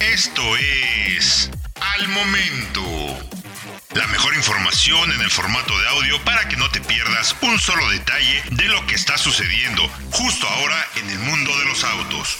Esto es Al Momento. La mejor información en el formato de audio para que no te pierdas un solo detalle de lo que está sucediendo justo ahora en el mundo de los autos.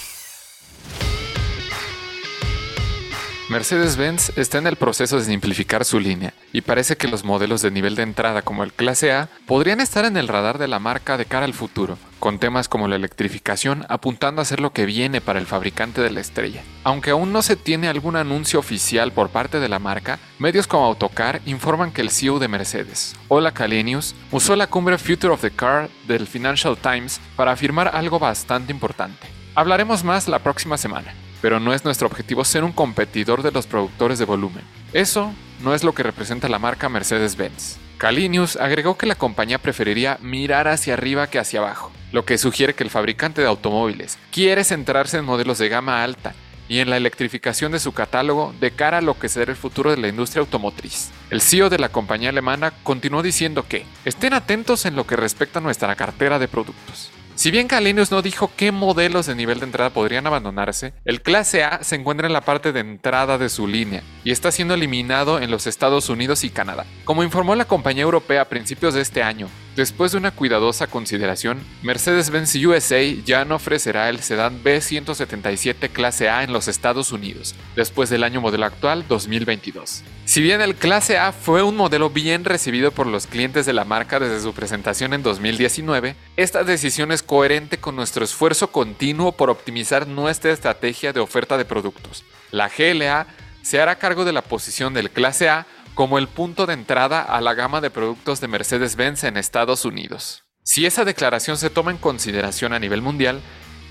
Mercedes-Benz está en el proceso de simplificar su línea y parece que los modelos de nivel de entrada como el Clase A podrían estar en el radar de la marca de cara al futuro, con temas como la electrificación apuntando a ser lo que viene para el fabricante de la estrella. Aunque aún no se tiene algún anuncio oficial por parte de la marca, medios como Autocar informan que el CEO de Mercedes, Ola Kalenius, usó la cumbre Future of the Car del Financial Times para afirmar algo bastante importante. Hablaremos más la próxima semana pero no es nuestro objetivo ser un competidor de los productores de volumen. Eso no es lo que representa la marca Mercedes-Benz. Kalinius agregó que la compañía preferiría mirar hacia arriba que hacia abajo, lo que sugiere que el fabricante de automóviles quiere centrarse en modelos de gama alta y en la electrificación de su catálogo de cara a lo que será el futuro de la industria automotriz. El CEO de la compañía alemana continuó diciendo que estén atentos en lo que respecta a nuestra cartera de productos. Si bien Kalenius no dijo qué modelos de nivel de entrada podrían abandonarse, el clase A se encuentra en la parte de entrada de su línea y está siendo eliminado en los Estados Unidos y Canadá. Como informó la compañía europea a principios de este año, Después de una cuidadosa consideración, Mercedes-Benz USA ya no ofrecerá el sedán B177 clase A en los Estados Unidos, después del año modelo actual 2022. Si bien el clase A fue un modelo bien recibido por los clientes de la marca desde su presentación en 2019, esta decisión es coherente con nuestro esfuerzo continuo por optimizar nuestra estrategia de oferta de productos. La GLA se hará cargo de la posición del clase A como el punto de entrada a la gama de productos de Mercedes-Benz en Estados Unidos. Si esa declaración se toma en consideración a nivel mundial,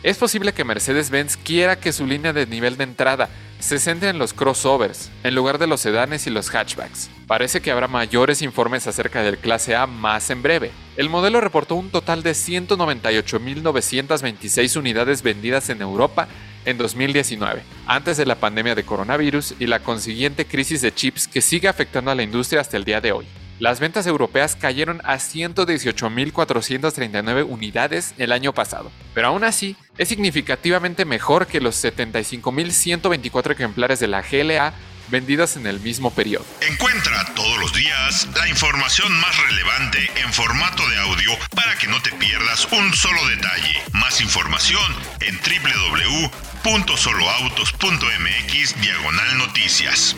es posible que Mercedes-Benz quiera que su línea de nivel de entrada se centre en los crossovers, en lugar de los sedanes y los hatchbacks. Parece que habrá mayores informes acerca del clase A más en breve. El modelo reportó un total de 198.926 unidades vendidas en Europa en 2019, antes de la pandemia de coronavirus y la consiguiente crisis de chips que sigue afectando a la industria hasta el día de hoy. Las ventas europeas cayeron a 118.439 unidades el año pasado, pero aún así es significativamente mejor que los 75.124 ejemplares de la GLA vendidas en el mismo periodo. Encuentra todos los días la información más relevante en formato de audio para que no te pierdas un solo detalle. Más información en www.soloautos.mx diagonal noticias.